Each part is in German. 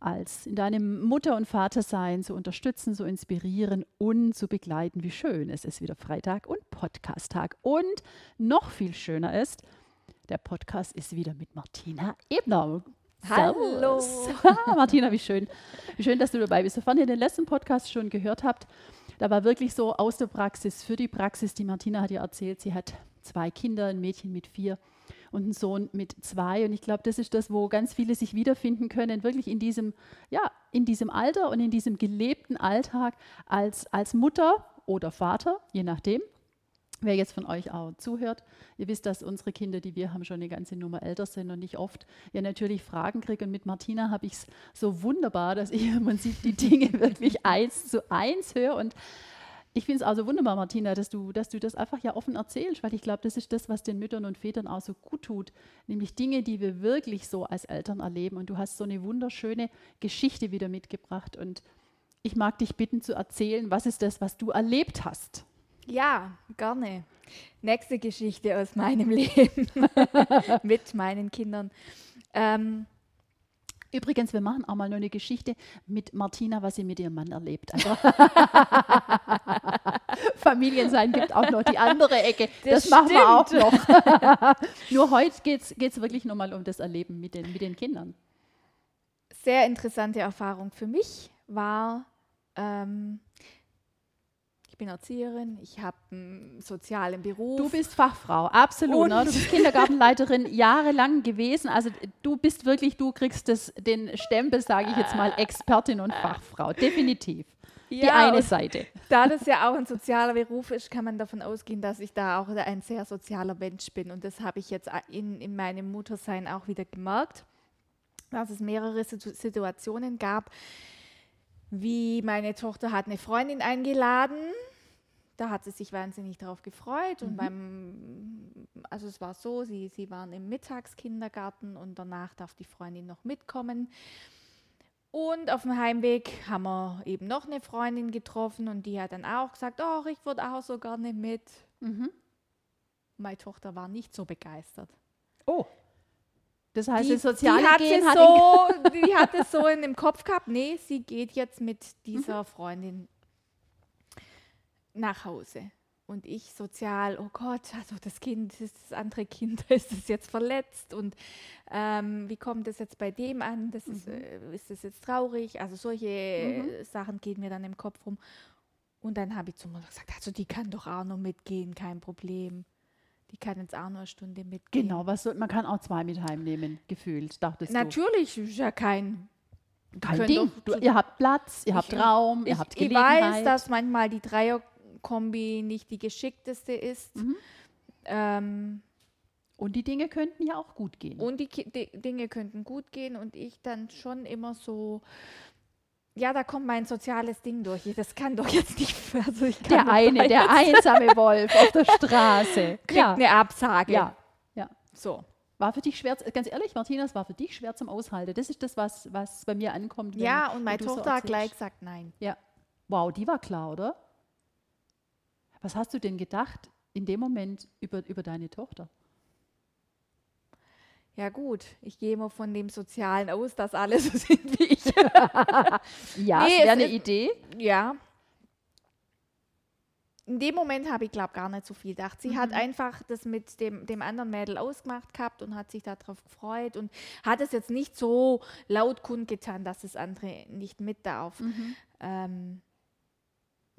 als in deinem Mutter- und Vatersein zu unterstützen, zu inspirieren und zu begleiten. Wie schön es ist wieder Freitag und Podcast-Tag. Und noch viel schöner ist, der Podcast ist wieder mit Martina Ebner. Hallo. Martina, wie schön. Wie schön, dass du dabei bist. Sofern ihr den letzten Podcast schon gehört habt, da war wirklich so aus der Praxis für die Praxis. Die Martina hat ja erzählt, sie hat zwei Kinder, ein Mädchen mit vier und einen Sohn mit zwei. Und ich glaube, das ist das, wo ganz viele sich wiederfinden können, wirklich in diesem, ja, in diesem Alter und in diesem gelebten Alltag als, als Mutter oder Vater, je nachdem. Wer jetzt von euch auch zuhört, ihr wisst, dass unsere Kinder, die wir haben, schon eine ganze Nummer älter sind und ich oft ja natürlich Fragen kriege. Und mit Martina habe ich es so wunderbar, dass ich im Prinzip die Dinge wirklich eins zu eins höre. Und ich finde es also wunderbar, Martina, dass du, dass du das einfach ja offen erzählst, weil ich glaube, das ist das, was den Müttern und Vätern auch so gut tut, nämlich Dinge, die wir wirklich so als Eltern erleben. Und du hast so eine wunderschöne Geschichte wieder mitgebracht. Und ich mag dich bitten zu erzählen, was ist das, was du erlebt hast? Ja, gerne. Nächste Geschichte aus meinem Leben mit meinen Kindern. Ähm, Übrigens, wir machen auch mal nur eine Geschichte mit Martina, was sie mit ihrem Mann erlebt. Also Familiensein gibt auch noch die andere Ecke. Das, das machen wir auch noch. nur heute geht es wirklich nochmal um das Erleben mit den, mit den Kindern. Sehr interessante Erfahrung für mich war, ähm, bin Erzieherin, ich habe einen sozialen Beruf. Du bist Fachfrau, absolut. Ne? Du bist Kindergartenleiterin jahrelang gewesen. Also du bist wirklich, du kriegst das, den Stempel, sage ich jetzt mal, Expertin und Fachfrau. Definitiv. Ja, die eine Seite. Da das ja auch ein sozialer Beruf ist, kann man davon ausgehen, dass ich da auch ein sehr sozialer Mensch bin. Und das habe ich jetzt in, in meinem Muttersein auch wieder gemerkt, dass es mehrere Situationen gab, wie meine Tochter hat eine Freundin eingeladen da hat sie sich wahnsinnig darauf gefreut. Und mhm. beim, also es war so, sie, sie waren im Mittagskindergarten und danach darf die Freundin noch mitkommen. Und auf dem Heimweg haben wir eben noch eine Freundin getroffen und die hat dann auch gesagt, oh, ich würde auch so gerne mit. Mhm. Meine Tochter war nicht so begeistert. Oh. Das heißt, die, soziale die hat, Gen hat so, die hat es so in dem Kopf gehabt, nee, sie geht jetzt mit dieser mhm. Freundin nach Hause. Und ich sozial, oh Gott, also das Kind, das andere Kind, ist es jetzt verletzt und ähm, wie kommt das jetzt bei dem an? Das ist, mhm. äh, ist das jetzt traurig? Also solche mhm. Sachen gehen mir dann im Kopf rum. Und dann habe ich zu Mutter gesagt, also die kann doch auch noch mitgehen, kein Problem. Die kann jetzt auch noch eine Stunde mitgehen. Genau, was soll, man kann auch zwei mit heimnehmen, gefühlt, dachtest Natürlich, du. ist ja kein kein Ding. Du, ihr habt Platz, ihr habt Raum, ich, ihr habt Gelegenheit. Ich weiß, dass manchmal die Dreier Kombi nicht die geschickteste ist. Mhm. Ähm, und die Dinge könnten ja auch gut gehen. Und die, die, Dinge könnten gut gehen und ich dann schon immer so, ja, da kommt mein soziales Ding durch. Das kann doch jetzt nicht. Also der eine, der einsame Wolf auf der Straße. Kriegt ja. eine Absage. Ja, ja. So. War für dich schwer, ganz ehrlich, Martina, es war für dich schwer zum Aushalten. Das ist das, was, was bei mir ankommt. ja, und meine Tochter so gleich gesagt nein. Ja. Wow, die war klar, oder? Was hast du denn gedacht in dem Moment über, über deine Tochter? Ja gut, ich gehe immer von dem Sozialen aus, dass alle so sind wie ich. ja, nee, wäre eine Idee. Ja. In dem Moment habe ich, glaube gar nicht so viel gedacht. Sie mhm. hat einfach das mit dem, dem anderen Mädel ausgemacht gehabt und hat sich darauf gefreut und hat es jetzt nicht so laut kundgetan, dass das andere nicht mit darf. Mhm. Ähm,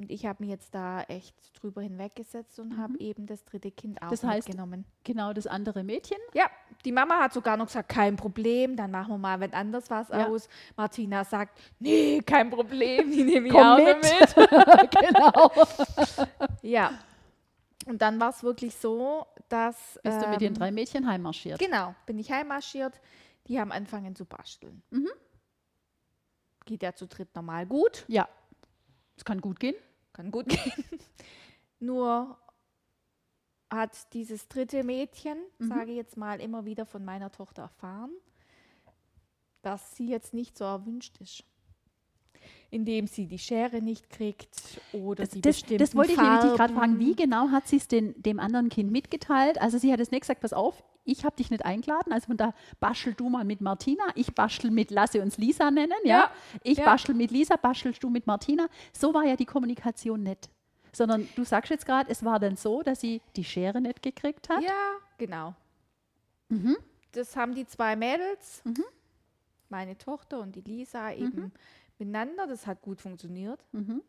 und ich habe mich jetzt da echt drüber hinweggesetzt und mhm. habe eben das dritte Kind auch das heißt, mitgenommen. Genau, das andere Mädchen? Ja, die Mama hat sogar noch gesagt, kein Problem, dann machen wir mal wenn anders was ja. aus. Martina sagt, nee, kein Problem, die nehme ich Komm auch mit. mit. genau. ja. Und dann war es wirklich so, dass. Bist ähm, du mit den ähm, drei Mädchen heimmarschiert? Genau, bin ich heimmarschiert. Die haben angefangen zu basteln. Mhm. Geht ja zu dritt normal gut. Ja. Es kann gut gehen kann gut gehen. Nur hat dieses dritte Mädchen, Mhm. sage ich jetzt mal, immer wieder von meiner Tochter erfahren, dass sie jetzt nicht so erwünscht ist. Indem sie die Schere nicht kriegt oder Das, die das, bestimmten das wollte ich nämlich gerade fragen. Wie genau hat sie es dem anderen Kind mitgeteilt? Also sie hat es nicht gesagt, pass auf, ich habe dich nicht eingeladen, also von da bastel du mal mit Martina, ich bastel mit, lasse uns Lisa nennen, ja? Ja, Ich ja. bastel mit Lisa, bastelst du mit Martina. So war ja die Kommunikation nicht. Sondern du sagst jetzt gerade, es war dann so, dass sie die Schere nicht gekriegt hat. Ja, genau. Mhm. Das haben die zwei Mädels, Mhm. meine Tochter und die Lisa, eben miteinander. Das hat gut funktioniert. Mhm.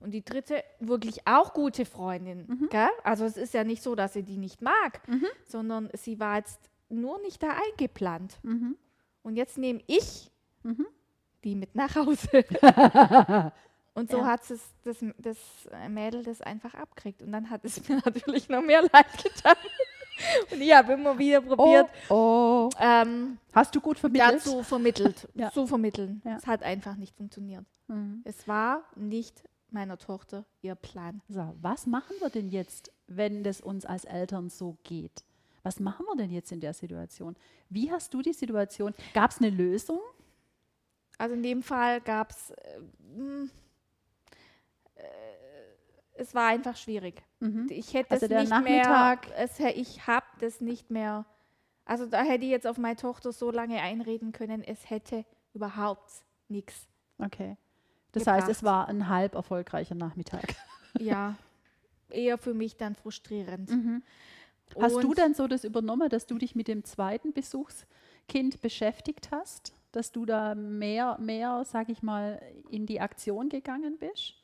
Und die dritte, wirklich auch gute Freundin. Mhm. Also es ist ja nicht so, dass sie die nicht mag, sondern sie war jetzt nur nicht da eingeplant. Mhm. Und jetzt nehme ich Mhm. die mit nach Hause. Und so Ja. hat es das, das Mädel das einfach abgekriegt. Und dann hat es mir natürlich noch mehr leid getan. Und ich habe immer wieder probiert, Oh, oh. ähm, Hast du gut vermittelt? dazu vermittelt, Ja. zu vermitteln. Ja. Es hat einfach nicht funktioniert. Mhm. Es war nicht meiner Tochter ihr Plan. So, was machen wir denn jetzt, wenn das uns als Eltern so geht? Was machen wir denn jetzt in der Situation? Wie hast du die Situation? Gab es eine Lösung? Also in dem Fall gab es, äh, mh, äh, es war einfach schwierig. Mhm. Ich hätte Also es nicht Nachmittag- mehr, es, ich habe das nicht mehr, also da hätte ich jetzt auf meine Tochter so lange einreden können, es hätte überhaupt nichts. Okay. Das heißt, es gebracht. war ein halb erfolgreicher Nachmittag. Ja, eher für mich dann frustrierend. Mhm. Hast du Und- dann so das übernommen, dass du dich mit dem zweiten Besuchskind beschäftigt hast? Dass du da mehr, mehr, sag ich mal, in die Aktion gegangen bist?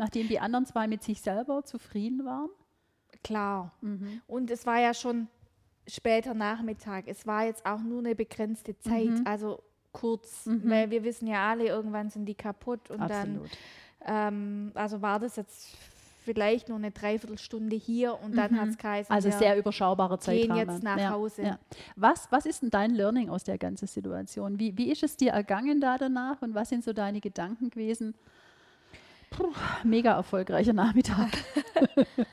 Nachdem die anderen zwei mit sich selber zufrieden waren? Klar. Mhm. Und es war ja schon später Nachmittag. Es war jetzt auch nur eine begrenzte Zeit, Mhm. also kurz, Mhm. weil wir wissen ja alle, irgendwann sind die kaputt und Absolut. dann, ähm, also war das jetzt vielleicht nur eine Dreiviertelstunde hier und dann Mhm. hat es geheißen, Also sehr überschaubarer gehen Zeitraum. jetzt nach Hause. Was, was ist denn dein Learning aus der ganzen Situation? Wie, wie ist es dir ergangen da danach und was sind so deine Gedanken gewesen? Puh, mega erfolgreicher Nachmittag.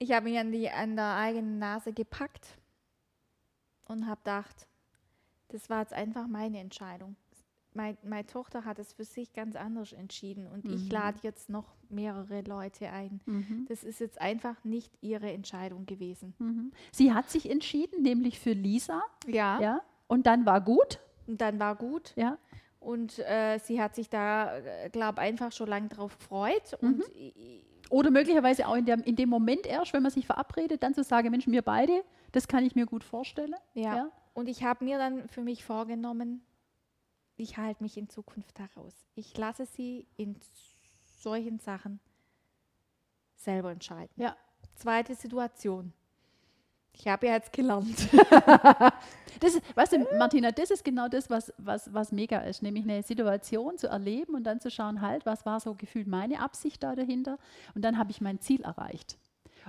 Ich habe mich an, die, an der eigenen Nase gepackt und habe gedacht, das war jetzt einfach meine Entscheidung. Mein, meine Tochter hat es für sich ganz anders entschieden und ich Mhm. lade jetzt noch mehrere Leute ein. Mhm. Das ist jetzt einfach nicht ihre Entscheidung gewesen. Mhm. Sie hat sich entschieden, nämlich für Lisa. Ja. Ja. Und dann war gut. Und dann war gut. Ja. Und äh, sie hat sich da, glaube einfach schon lange drauf gefreut. Und i- Oder möglicherweise auch in, der, in dem Moment erst, wenn man sich verabredet, dann zu sagen, Mensch, wir beide, das kann ich mir gut vorstellen. ja. Ja. Und ich habe mir dann für mich vorgenommen, ich halte mich in Zukunft heraus. Ich lasse sie in solchen Sachen selber entscheiden. Ja. Zweite Situation. Ich habe ja jetzt gelernt. Das weißt du, Martina, das ist genau das, was, was, was mega ist, nämlich eine Situation zu erleben und dann zu schauen, halt, was war so gefühlt meine Absicht da dahinter und dann habe ich mein Ziel erreicht.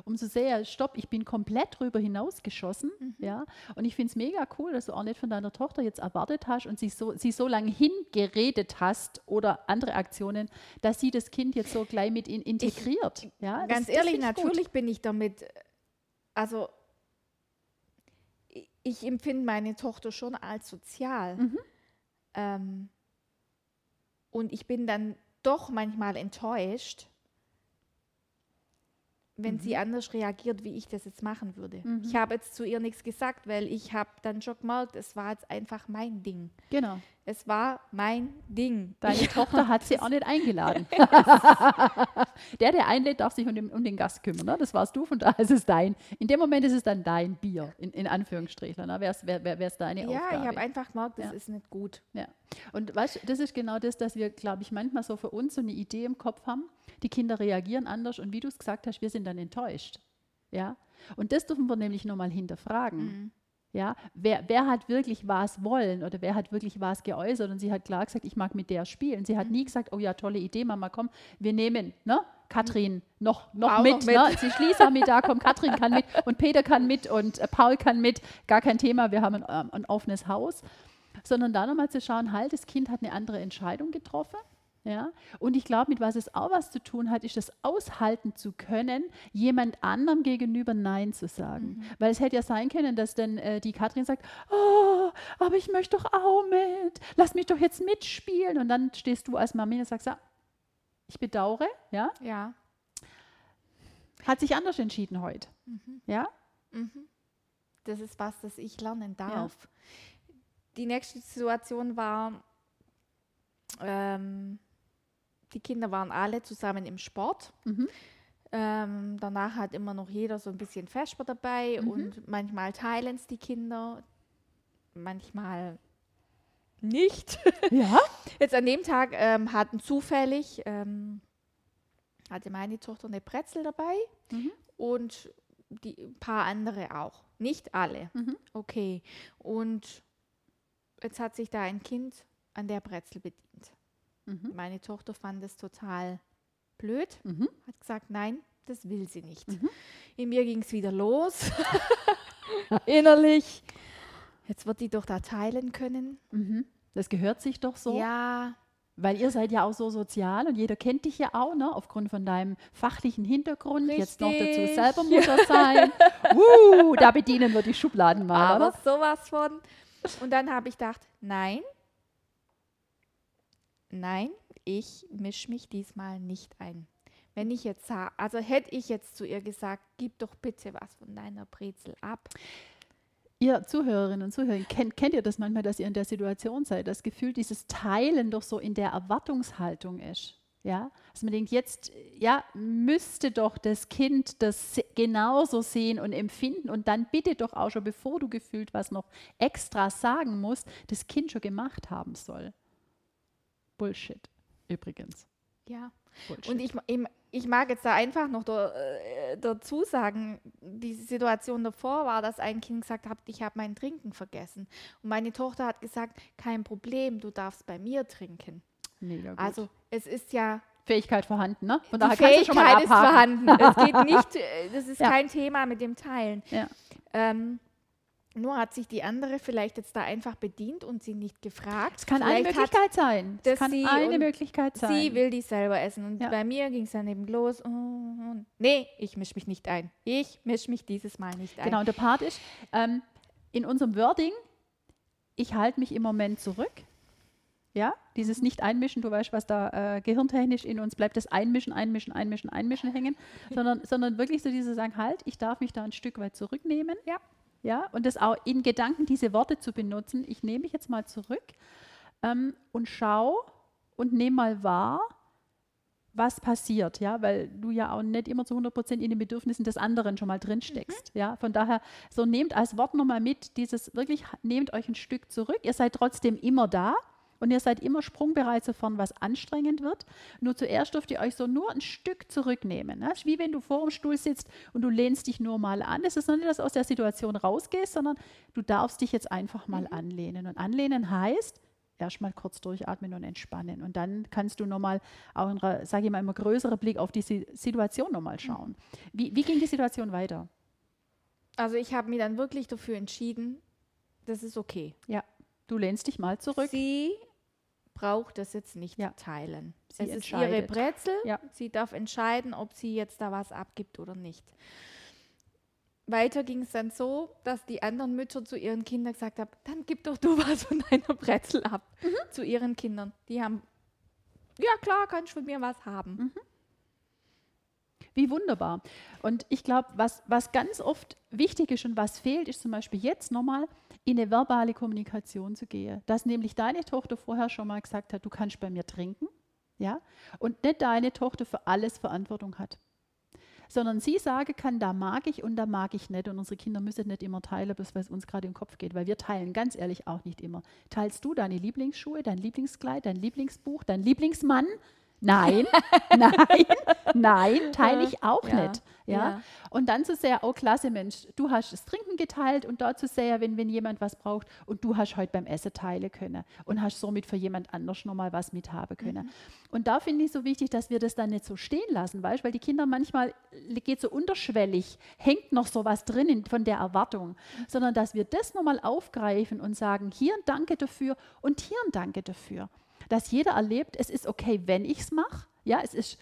Um zu sehen, stopp, ich bin komplett drüber hinausgeschossen, ja, und ich finde es mega cool, dass du auch nicht von deiner Tochter jetzt erwartet hast und sie so, sie so lange hingeredet hast oder andere Aktionen, dass sie das Kind jetzt so gleich mit in, integriert. ja, Ganz das, ehrlich, das find ich gut. natürlich bin ich damit, also ich, empfinde meine Tochter schon als sozial. Mhm. Ähm, und ich bin dann doch manchmal enttäuscht, wenn sie anders reagiert, wie ich das jetzt machen würde. Mhm. Ich habe jetzt zu ihr nichts gesagt, weil ich habe dann schon gemerkt, es war jetzt einfach mein Ding. Genau. Es war mein Ding. Deine Tochter hat sie auch nicht eingeladen. der, der einlädt, darf sich um den, um den Gast kümmern. Ne? Das warst du, von daher ist es dein. In dem Moment ist es dann dein Bier, in, in Anführungsstrichen. Ne? Wäre es wär, wär, wär's deine ja, Aufgabe. ich habe einfach gemerkt, das Ja. ist nicht gut. Ja. Und weißt, das ist genau das, dass wir, glaube ich, manchmal so für uns so eine Idee im Kopf haben. Die Kinder reagieren anders und wie du es gesagt hast, wir sind dann enttäuscht. Ja? Und das dürfen wir nämlich nochmal hinterfragen. Mhm. Ja, wer, wer hat wirklich was wollen oder wer hat wirklich was geäußert und sie hat klar gesagt, ich mag mit der spielen. Sie hat Mhm. nie gesagt, oh ja, tolle Idee, Mama, komm, wir nehmen, ne? Katrin noch, noch mit, noch mit. Ne? Sie schließt mit da, komm, Katrin kann mit und Peter kann mit und äh, Paul kann mit, gar kein Thema, wir haben ein, ähm, ein offenes Haus. Sondern da nochmal zu schauen, halt, das Kind hat eine andere Entscheidung getroffen. Ja? Und ich glaube, mit was es auch was zu tun hat, ist das aushalten zu können, jemand anderem gegenüber Nein zu sagen. Mhm. Weil es hätte ja sein können, dass dann äh, die Katrin sagt, oh, aber ich möchte doch auch mit, lass mich doch jetzt mitspielen. Und dann stehst du als Mami und sagst, ja, ich bedauere, ja? Ja. Hat sich anders entschieden heute. Mhm. Ja? Mhm. Das ist was, das ich lernen darf. Ja. Die nächste Situation war, ähm, die Kinder waren alle zusammen im Sport. Mhm. Ähm, danach hat immer noch jeder so ein bisschen Vesper dabei mhm. und manchmal teilen es die Kinder, manchmal nicht. Ja. Jetzt an dem Tag ähm, hatten zufällig, ähm, hatte meine Tochter eine Brezel dabei mhm. und die ein paar andere auch. Nicht alle. Mhm. Okay. Und jetzt hat sich da ein Kind an der Brezel bedient. Mhm. Meine Tochter fand es total blöd, mhm. hat gesagt, nein, das will sie nicht. Mhm. In mir ging es wieder los, innerlich. Jetzt wird die doch da teilen können. Mhm. Das gehört sich doch so. Ja. Weil ihr seid ja auch so sozial und jeder kennt dich ja auch, ne? aufgrund von deinem fachlichen Hintergrund. Richtig. Jetzt noch dazu selber Mutter sein. uh, da bedienen wir die Schubladen mal. Aber sowas von. Und dann habe ich gedacht, nein, nein, ich mische mich diesmal nicht ein. Wenn ich jetzt also hätte ich jetzt zu ihr gesagt, gib doch bitte was von deiner Brezel ab. Ihr Zuhörerinnen und Zuhörer, kennt, kennt ihr das manchmal, dass ihr in der Situation seid, das Gefühl, dieses Teilen doch so in der Erwartungshaltung ist? Ja, dass man denkt, jetzt ja, müsste doch das Kind das genauso sehen und empfinden und dann bitte doch auch schon, bevor du gefühlt was noch extra sagen musst, das Kind schon gemacht haben soll. Bullshit, übrigens. Ja. Bullshit. Und ich, ich, mag jetzt da einfach noch da, äh, dazu sagen, die Situation davor war, dass ein Kind gesagt hat, ich habe mein Trinken vergessen. Und meine Tochter hat gesagt, kein Problem, du darfst bei mir trinken. Mega gut. Also es ist ja Fähigkeit vorhanden, ne? Von daher die Fähigkeit ist vorhanden. Es geht nicht, äh, das ist ja. kein Thema mit dem Teilen. Ja. Ähm, nur hat sich die andere vielleicht jetzt da einfach bedient und sie nicht gefragt. Es kann vielleicht eine Möglichkeit sein. Es kann eine Möglichkeit sein. Sie will die selber essen. Und ja. bei mir ging es dann eben los. Oh, nee, ich mische mich nicht ein. Ich mische mich dieses Mal nicht ein. Genau, und der Part ist, ähm, in unserem Wording, ich halte mich im Moment zurück. Ja, dieses mhm. Nicht-Einmischen, du weißt, was da äh, gehirntechnisch in uns bleibt, das Einmischen, Einmischen, Einmischen, Einmischen hängen, sondern, sondern wirklich so dieses Sagen, halt, ich darf mich da ein Stück weit zurücknehmen. Ja ja, und das auch in Gedanken diese Worte zu benutzen. Ich nehme mich jetzt mal zurück ähm, und schau und nehme mal wahr, was passiert, ja, weil du ja auch nicht immer zu 100 Prozent in den Bedürfnissen des anderen schon mal drin steckst, mhm. ja. Von daher, so nehmt als Wort nochmal mit, dieses wirklich, nehmt euch ein Stück zurück. Ihr seid trotzdem immer da, und ihr seid immer sprungbereit, sofern was anstrengend wird. Nur zuerst dürft ihr euch so nur ein Stück zurücknehmen. Das ist wie wenn du vor dem Stuhl sitzt und du lehnst dich nur mal an. Es ist noch nicht, dass du aus der Situation rausgehst, sondern du darfst dich jetzt einfach mal mhm. anlehnen. Und anlehnen heißt, erstmal kurz durchatmen und entspannen. Und dann kannst du nochmal auch sage ich mal, immer größerer Blick auf die Situation nochmal mhm. schauen. Wie, wie ging die Situation weiter? Also ich habe mich dann wirklich dafür entschieden, das ist okay. Ja, du lehnst dich mal zurück. Sie braucht das jetzt nicht ja. teilen. Sie es ist ihre Brezel. Ja. Sie darf entscheiden, ob sie jetzt da was abgibt oder nicht. Weiter ging es dann so, dass die anderen Mütter zu ihren Kindern gesagt haben, dann gib doch du was von deiner Brezel ab. Mhm. Zu ihren Kindern. Die haben, ja klar, kannst du von mir was haben. Mhm. Wie wunderbar. Und ich glaube, was, was ganz oft wichtig ist und was fehlt, ist zum Beispiel jetzt nochmal in eine verbale Kommunikation zu gehen. Dass nämlich deine Tochter vorher schon mal gesagt hat, du kannst bei mir trinken, ja, und nicht deine Tochter für alles Verantwortung hat. Sondern sie sagen kann, da mag ich und da mag ich nicht. Und unsere Kinder müssen nicht immer teilen, bis was uns gerade im Kopf geht, weil wir teilen ganz ehrlich auch nicht immer. Teilst du deine Lieblingsschuhe, dein Lieblingskleid, dein Lieblingsbuch, dein Lieblingsmann? Nein, nein, nein, teile ich auch ja, nicht. Ja? ja? Und dann zu sehr, oh klasse Mensch, du hast das Trinken geteilt und dort zu sehr, wenn, wenn jemand was braucht und du hast heute beim Essen teilen können und hast somit für jemand anders nochmal was mithaben können. Mhm. Und da finde ich so wichtig, dass wir das dann nicht so stehen lassen, weißt? weil die Kinder manchmal geht so unterschwellig, hängt noch so was drin in, von der Erwartung, mhm. sondern dass wir das nochmal aufgreifen und sagen, hier ein Danke dafür und hier ein Danke dafür. Dass jeder erlebt, es ist okay, wenn ich es mache. Ja, es ist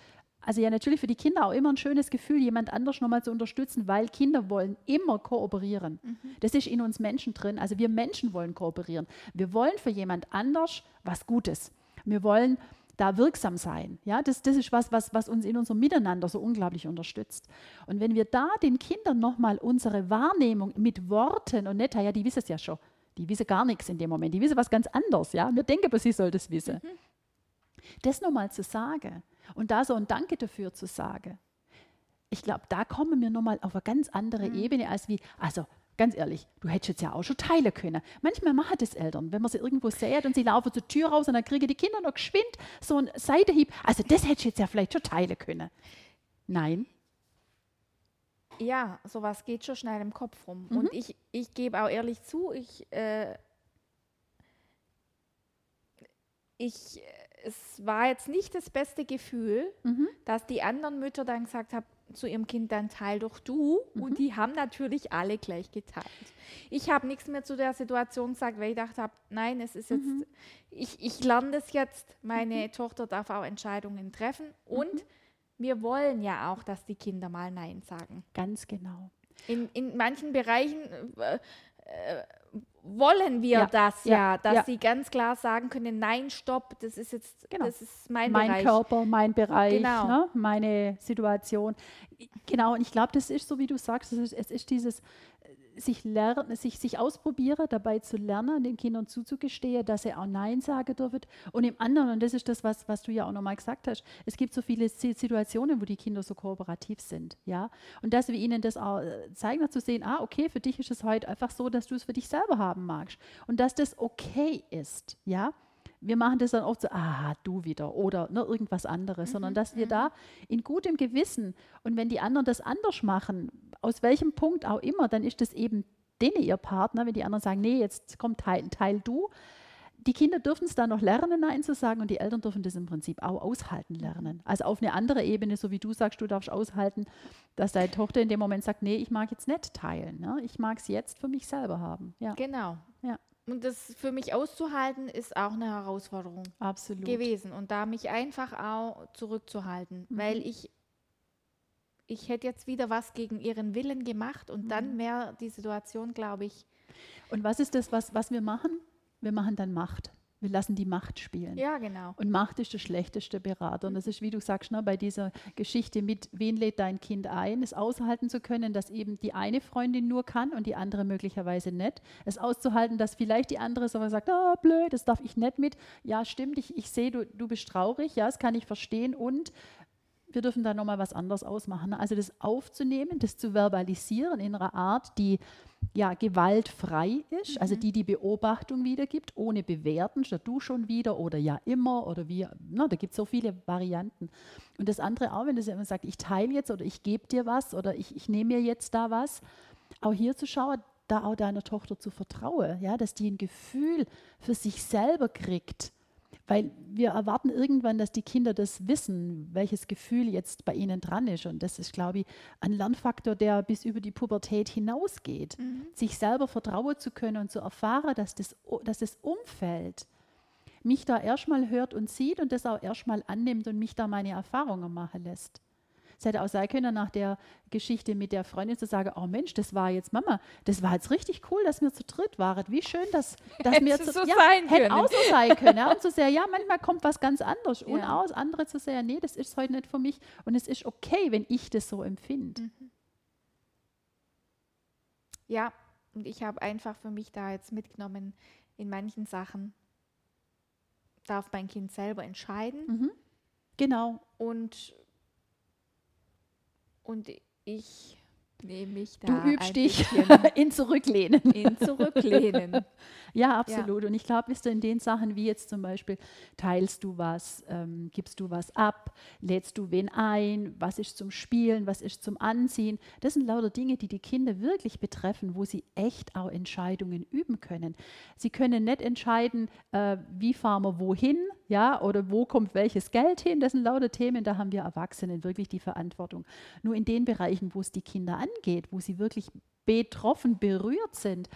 also ja natürlich für die Kinder auch immer ein schönes Gefühl, jemand anders nochmal zu unterstützen, weil Kinder wollen immer kooperieren. Mhm. Das ist in uns Menschen drin. Also wir Menschen wollen kooperieren. Wir wollen für jemand anders was Gutes. Wir wollen da wirksam sein. Ja, das, das ist was, was, was uns in unserem Miteinander so unglaublich unterstützt. Und wenn wir da den Kindern nochmal unsere Wahrnehmung mit Worten und nicht, ja, die wissen es ja schon, die wissen gar nichts in dem Moment, die wissen was ganz anderes. Ja, wir denken aber, sie soll das wissen. Mhm. Das nochmal zu sagen und da so ein Danke dafür zu sagen, ich glaube, da kommen wir nochmal auf eine ganz andere mhm. Ebene als wie, also ganz ehrlich, du hättest jetzt ja auch schon teilen können. Manchmal machen das Eltern, wenn man sie irgendwo sieht und sie laufen zur Tür raus und dann kriegen die Kinder noch geschwind so einen Seitenhieb. Also das hättest du jetzt ja vielleicht schon teilen können. Nein. Ja, sowas geht schon schnell im Kopf rum. Mhm. Und ich, ich gebe auch ehrlich zu, ich, äh, ich es war jetzt nicht das beste Gefühl, mhm. dass die anderen Mütter dann gesagt haben zu ihrem Kind, dann teil doch du. Mhm. Und die haben natürlich alle gleich geteilt. Ich habe nichts mehr zu der Situation gesagt, weil ich gedacht habe, nein, es ist jetzt, mhm. ich, ich lerne das jetzt, meine mhm. Tochter darf auch Entscheidungen treffen und mhm. Wir wollen ja auch, dass die Kinder mal Nein sagen. Ganz genau. In, in manchen Bereichen äh, äh, wollen wir ja, das ja, ja dass ja. sie ganz klar sagen können, nein, stopp, das ist jetzt, genau. das ist mein, mein Bereich. Körper, mein Bereich, genau. ne, meine Situation. Genau, und ich glaube, das ist so, wie du sagst, es ist, es ist dieses, sich, lernen, sich, sich ausprobieren, dabei zu lernen, den Kindern zuzugestehen, dass sie auch Nein sagen dürfen. Und im anderen, und das ist das, was, was du ja auch nochmal gesagt hast, es gibt so viele Situationen, wo die Kinder so kooperativ sind. Ja? Und dass wir ihnen das auch zeigen, zu sehen, ah, okay, für dich ist es heute einfach so, dass du es für dich selber haben magst. Und dass das okay ist. Ja? Wir machen das dann oft so, ah, du wieder oder ne, irgendwas anderes, mhm. sondern dass wir da in gutem Gewissen und wenn die anderen das anders machen, aus welchem Punkt auch immer, dann ist das eben denen ihr Partner, wenn die anderen sagen, nee, jetzt kommt Teil, Teil du. Die Kinder dürfen es dann noch lernen, Nein zu sagen und die Eltern dürfen das im Prinzip auch aushalten lernen. Also auf eine andere Ebene, so wie du sagst, du darfst aushalten, dass deine Tochter in dem Moment sagt, nee, ich mag jetzt nicht teilen. Ne? Ich mag es jetzt für mich selber haben. Ja. Genau. Ja. Und das für mich auszuhalten, ist auch eine Herausforderung Absolut. gewesen. Und da mich einfach auch zurückzuhalten, mhm. weil ich ich hätte jetzt wieder was gegen ihren Willen gemacht und mhm. dann wäre die Situation, glaube ich. Und was ist das, was, was wir machen? Wir machen dann Macht. Wir lassen die Macht spielen. Ja, genau. Und Macht ist der schlechteste Berater. Und das ist, wie du sagst, ne, bei dieser Geschichte mit, wen lädt dein Kind ein, es aushalten zu können, dass eben die eine Freundin nur kann und die andere möglicherweise nicht. Es auszuhalten, dass vielleicht die andere so sagt, ah, blöd, das darf ich nicht mit. Ja, stimmt, ich, ich sehe, du, du bist traurig, ja, das kann ich verstehen. Und wir dürfen da nochmal was anderes ausmachen. Also das aufzunehmen, das zu verbalisieren in einer Art, die ja gewaltfrei ist, also mhm. also die die Beobachtung wiedergibt, ohne bewerten, statt du schon wieder oder ja immer oder wie, na, da gibt es so viele Varianten. Und das andere auch, wenn das jemand sagt, ich teile jetzt oder ich gebe dir was oder ich, ich nehme mir jetzt da was, auch hier zu schauen, da auch deiner Tochter zu vertrauen, ja, dass die ein Gefühl für sich selber kriegt, weil wir erwarten irgendwann, dass die Kinder das wissen, welches Gefühl jetzt bei ihnen dran ist. Und das ist, glaube ich, ein Lernfaktor, der bis über die Pubertät hinausgeht. Mhm. Sich selber vertrauen zu können und zu erfahren, dass das, dass das Umfeld mich da erstmal hört und sieht und das auch erstmal annimmt und mich da meine Erfahrungen machen lässt. Es hätte auch sein können, nach der Geschichte mit der Freundin zu sagen, oh Mensch, das war jetzt Mama, das war jetzt richtig cool, dass wir zu dritt waren. Wie schön, dass, dass wir zu so ja, sein hätte auch so sein können. Ja, und zu sehr, ja, manchmal kommt was ganz anderes. Ja. Und aus andere zu sehr, nee, das ist heute nicht für mich. Und es ist okay, wenn ich das so empfinde. Mhm. Ja, und ich habe einfach für mich da jetzt mitgenommen, in manchen Sachen darf mein Kind selber entscheiden. Mhm. Genau. Und und ich nehme mich da. Du übst dich in Zurücklehnen. In Zurücklehnen. ja, absolut. Ja. Und ich glaube, bist du in den Sachen wie jetzt zum Beispiel, teilst du was, ähm, gibst du was ab, lädst du wen ein, was ist zum Spielen, was ist zum Anziehen. Das sind lauter Dinge, die die Kinder wirklich betreffen, wo sie echt auch Entscheidungen üben können. Sie können nicht entscheiden, äh, wie fahren wir wohin, ja, oder wo kommt welches Geld hin. Das sind lauter Themen, da haben wir Erwachsenen wirklich die Verantwortung. Nur in den Bereichen, wo es die Kinder angeht, wo sie wirklich betroffen, berührt sind,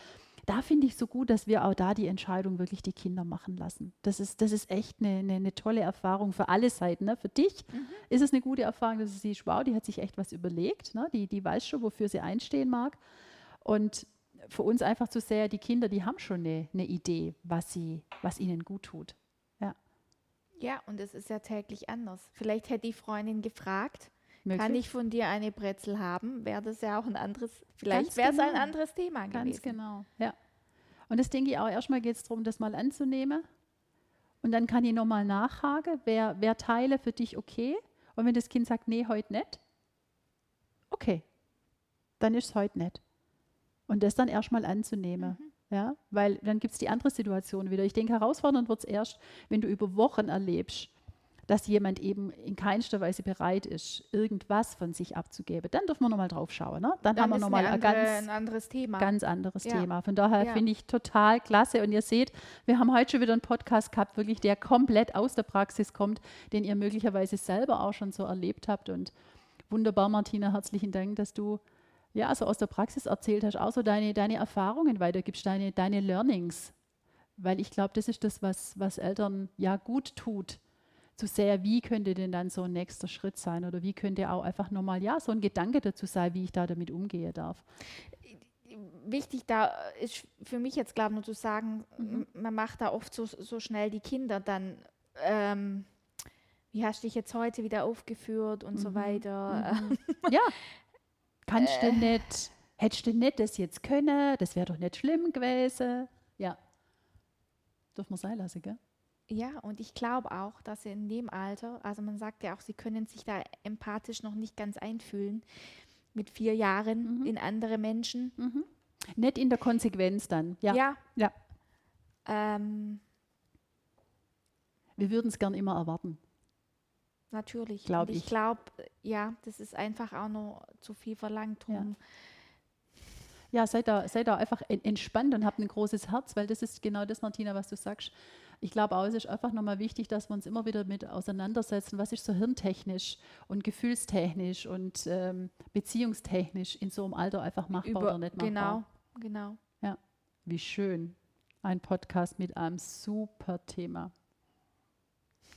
da finde ich so gut, dass wir auch da die Entscheidung wirklich die Kinder machen lassen. Das ist, das ist echt eine, eine, eine tolle Erfahrung für alle Seiten. Ne? Für dich mhm. ist es eine gute Erfahrung, dass du siehst, wow, die hat sich echt was überlegt. Ne? Die, die weiß schon, wofür sie einstehen mag. Und für uns einfach zu sehr, die Kinder, die haben schon eine, eine Idee, was, sie, was ihnen gut tut. Ja. und es ist ja täglich anders. Vielleicht hätte die Freundin gefragt, Möglich? Kann ich von dir eine Brezel haben? Wäre das ja auch ein anderes, vielleicht wäre es genau. ein anderes Thema gewesen. Ganz genau, ja. Und das denke ich auch, erstmal geht es darum, das mal anzunehmen. Und dann kann ich nochmal nachhaken, wer, wer Teile für dich okay? Und wenn das Kind sagt, nee, heute nicht, okay, dann ist es heute nicht. Und das dann erstmal anzunehmen. Mhm. Ja, weil dann gibt es die andere Situation wieder. Ich denke, herausfordernd wird es erst, wenn du über Wochen erlebst, dass jemand eben in keinster Weise bereit ist, irgendwas von sich abzugeben. Dann dürfen wir nochmal drauf schauen. Ne? Dann, dann haben wir nochmal ein, ganz, ein anderes Thema. Ganz anderes ja. Thema. Von daher ja. finde ich total klasse. Und ihr seht, wir haben heute schon wieder einen Podcast gehabt, wirklich, der komplett aus der Praxis kommt, den ihr möglicherweise selber auch schon so erlebt habt. Und wunderbar, Martina, herzlichen Dank, dass du ja, also aus der Praxis erzählt hast, auch so deine, deine Erfahrungen weitergibst, deine, deine Learnings. Weil ich glaube, das ist das, was, was Eltern ja gut tut zu sehr, wie könnte denn dann so ein nächster Schritt sein oder wie könnte auch einfach nochmal, ja, so ein Gedanke dazu sein, wie ich da damit umgehe darf. Wichtig da ist für mich jetzt, glaube ich, nur zu sagen, mhm. man macht da oft so, so schnell die Kinder dann, ähm, wie hast du dich jetzt heute wieder aufgeführt und mhm. so weiter. Mhm. ja, kannst du äh. nicht, hättest du nicht das jetzt können, das wäre doch nicht schlimm gewesen. Ja, dürfen wir sein lassen, gell? Ja, und ich glaube auch, dass sie in dem Alter, also man sagt ja auch, sie können sich da empathisch noch nicht ganz einfühlen, mit vier Jahren mhm. in andere Menschen. Mhm. Nicht in der Konsequenz dann, ja. Ja. ja. Ähm, Wir würden es gern immer erwarten. Natürlich. Glaube ich. Ich glaube, ja, das ist einfach auch noch zu viel verlangt. Drum. Ja. ja, seid da, seid da einfach entspannt und habt ein großes Herz, weil das ist genau das, Martina, was du sagst ich glaube auch, es ist einfach nochmal wichtig, dass wir uns immer wieder mit auseinandersetzen, was ist so hirntechnisch und gefühlstechnisch und ähm, beziehungstechnisch in so einem Alter einfach machbar Über, oder nicht machbar. Genau, genau. Ja, wie schön. Ein Podcast mit einem super Thema.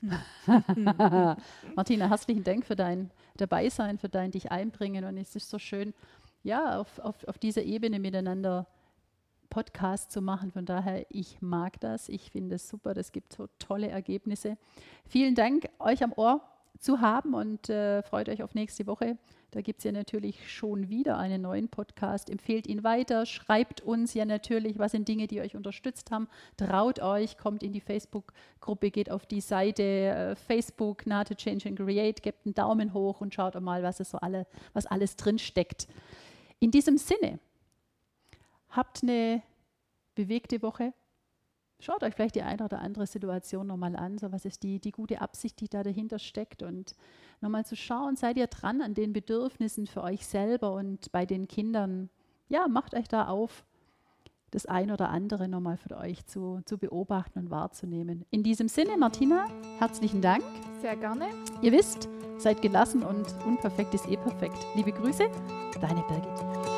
Martina, herzlichen Dank für dein Dabeisein, für dein Dich einbringen. Und es ist so schön, ja, auf, auf, auf dieser Ebene miteinander Podcast zu machen. Von daher, ich mag das. Ich finde es super. Das gibt so tolle Ergebnisse. Vielen Dank, euch am Ohr zu haben und äh, freut euch auf nächste Woche. Da gibt es ja natürlich schon wieder einen neuen Podcast. Empfehlt ihn weiter, schreibt uns ja natürlich, was sind Dinge, die euch unterstützt haben. Traut euch, kommt in die Facebook-Gruppe, geht auf die Seite äh, Facebook, Nate Change and Create, gebt einen Daumen hoch und schaut mal, was, es so alle, was alles drin steckt. In diesem Sinne, habt eine bewegte Woche. Schaut euch vielleicht die eine oder andere Situation nochmal an. So, was ist die, die gute Absicht, die da dahinter steckt? Und nochmal zu schauen, seid ihr dran an den Bedürfnissen für euch selber und bei den Kindern? Ja, macht euch da auf, das ein oder andere nochmal für euch zu, zu beobachten und wahrzunehmen. In diesem Sinne, Martina, herzlichen Dank. Sehr gerne. Ihr wisst, seid gelassen und unperfekt ist eh perfekt. Liebe Grüße, deine Birgit.